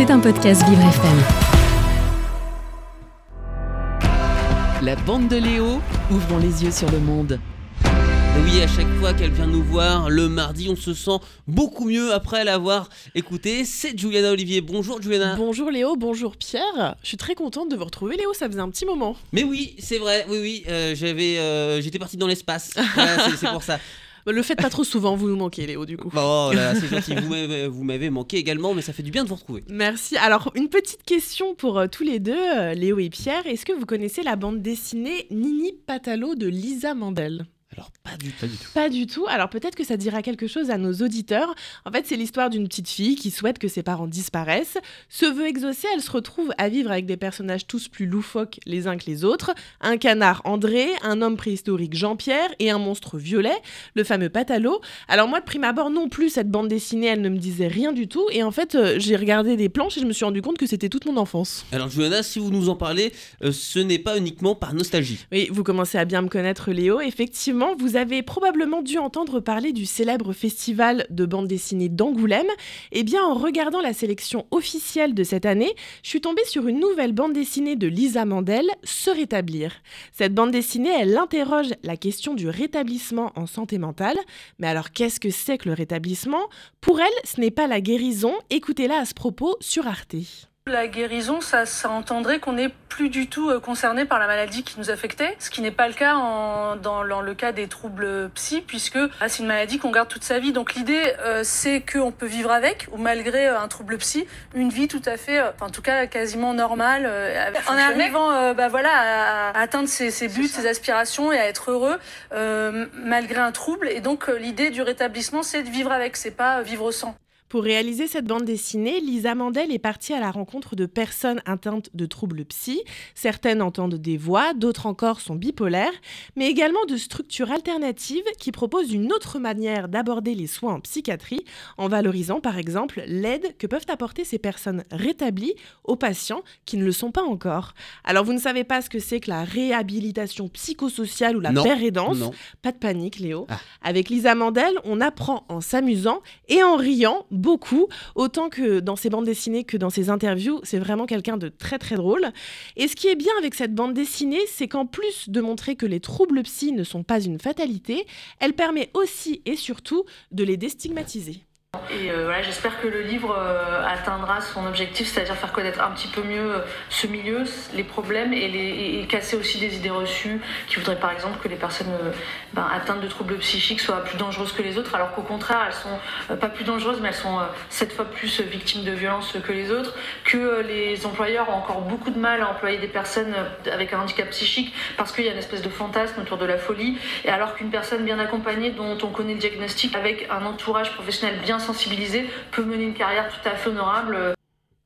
C'est un podcast Vivre FM. La bande de Léo, ouvrons les yeux sur le monde. Oui, à chaque fois qu'elle vient nous voir, le mardi, on se sent beaucoup mieux après l'avoir écouté. C'est Juliana Olivier. Bonjour Juliana. Bonjour Léo, bonjour Pierre. Je suis très contente de vous retrouver Léo, ça faisait un petit moment. Mais oui, c'est vrai, oui, oui, euh, j'avais, euh, j'étais parti dans l'espace. Voilà, c'est pour ça. Le faites pas trop souvent, vous nous manquez Léo du coup. Oh là, là, c'est gentil. Vous m'avez, vous m'avez manqué également, mais ça fait du bien de vous retrouver. Merci. Alors, une petite question pour euh, tous les deux, euh, Léo et Pierre. Est-ce que vous connaissez la bande dessinée Nini Patalo de Lisa Mandel? Alors, pas du tout. Pas du tout. Alors peut-être que ça dira quelque chose à nos auditeurs. En fait, c'est l'histoire d'une petite fille qui souhaite que ses parents disparaissent. Ce vœu exaucé, elle se retrouve à vivre avec des personnages tous plus loufoques les uns que les autres. Un canard André, un homme préhistorique Jean-Pierre et un monstre violet, le fameux Patalo. Alors moi, de prime abord non plus, cette bande dessinée, elle ne me disait rien du tout. Et en fait, euh, j'ai regardé des planches et je me suis rendu compte que c'était toute mon enfance. Alors, Juliana, si vous nous en parlez, euh, ce n'est pas uniquement par nostalgie. Oui, vous commencez à bien me connaître, Léo. Effectivement, vous avez probablement dû entendre parler du célèbre festival de bande dessinée d'Angoulême. Eh bien, en regardant la sélection officielle de cette année, je suis tombée sur une nouvelle bande dessinée de Lisa Mandel, Se rétablir. Cette bande dessinée, elle interroge la question du rétablissement en santé mentale. Mais alors, qu'est-ce que c'est que le rétablissement? Pour elle, ce n'est pas la guérison. Écoutez-la à ce propos sur Arte. La guérison, ça, ça entendrait qu'on n'est plus du tout euh, concerné par la maladie qui nous affectait, ce qui n'est pas le cas en- dans, dans le cas des troubles psy, puisque ah, c'est une maladie qu'on garde toute sa vie. Donc l'idée, euh, c'est qu'on peut vivre avec, ou malgré euh, un trouble psy, une vie tout à fait, euh, en tout cas quasiment normale, euh, en arrivant bah, voilà, à, à atteindre ses, ses buts, ses aspirations et à être heureux euh, malgré un trouble. Et donc l'idée du rétablissement, c'est de vivre avec, c'est pas vivre sans. Pour réaliser cette bande dessinée, Lisa Mandel est partie à la rencontre de personnes atteintes de troubles psy. Certaines entendent des voix, d'autres encore sont bipolaires, mais également de structures alternatives qui proposent une autre manière d'aborder les soins en psychiatrie, en valorisant par exemple l'aide que peuvent apporter ces personnes rétablies aux patients qui ne le sont pas encore. Alors vous ne savez pas ce que c'est que la réhabilitation psychosociale ou la Non. pérédance? Non. pas de panique, Léo. Ah. Avec Lisa Mandel, on apprend en s'amusant et en riant beaucoup, autant que dans ses bandes dessinées que dans ses interviews. C'est vraiment quelqu'un de très très drôle. Et ce qui est bien avec cette bande dessinée, c'est qu'en plus de montrer que les troubles psy ne sont pas une fatalité, elle permet aussi et surtout de les déstigmatiser. Et euh, voilà, j'espère que le livre euh, atteindra son objectif, c'est-à-dire faire connaître un petit peu mieux euh, ce milieu, les problèmes et, les, casser aussi des idées reçues qui voudraient par exemple que les personnes ben, atteintes de troubles psychiques soient plus dangereuses que les autres, alors qu'au contraire, elles sont pas plus dangereuses, mais elles sont sept fois plus victimes de violences que les autres, que les employeurs ont encore beaucoup de mal à employer des personnes avec un handicap psychique parce qu'il y a une espèce de fantasme autour de la folie, et alors qu'une personne bien accompagnée dont on connaît le diagnostic avec un entourage professionnel bien sensibilisé peut mener une carrière tout à fait honorable.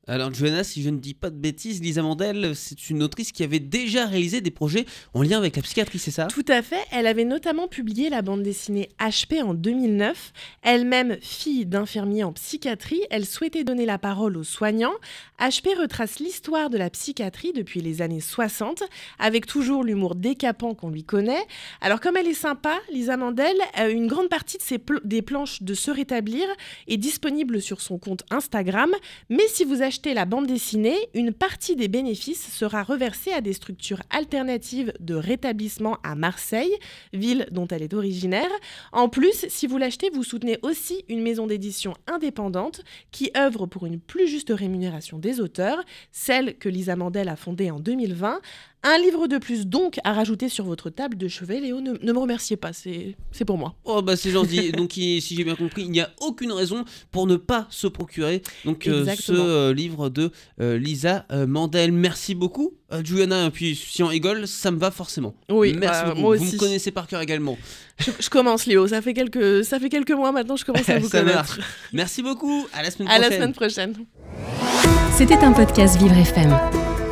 Alors, Johanna, si je ne dis pas de bêtises, Lisa Mandel, c'est une autrice qui avait déjà réalisé des projets en lien avec la psychiatrie, c'est ça? Tout à fait. Elle avait notamment publié la bande dessinée HP en 2009. Elle-même fille d'infirmier en psychiatrie, elle souhaitait donner la parole aux soignants. HP retrace l'histoire de la psychiatrie depuis les années 60, avec toujours l'humour décapant qu'on lui connaît. Alors comme elle est sympa, Lisa Mandel, euh, une grande partie de ses des planches de Se rétablir est disponible sur son compte Instagram. Mais si vous achetez la bande dessinée, une partie des bénéfices sera reversée à des structures alternatives de rétablissement à Marseille, ville dont elle est originaire. En plus, si vous l'achetez, vous soutenez aussi une maison d'édition indépendante qui œuvre pour une plus juste rémunération des auteurs, celle que Lisa Mandel a fondée en 2020. Un livre de plus donc à rajouter sur votre table de chevet. Léo, ne, ne me remerciez pas, c'est pour moi. Oh bah c'est gentil. donc il- si j'ai bien compris, il n'y a aucune raison pour ne pas se procurer donc euh, ce euh, livre de euh, Lisa euh, Mandel. Merci beaucoup, euh, Juliana. Et puis si on rigole, ça me va forcément. Oui, Merci bah, beaucoup. moi Vous aussi. me connaissez par cœur également. Je, je commence, Léo. Ça fait quelques, ça fait quelques mois maintenant, je commence à vous Ça connaître. marche. Merci beaucoup. À la semaine À la prochaine. semaine prochaine. C'était un podcast Vivre FM.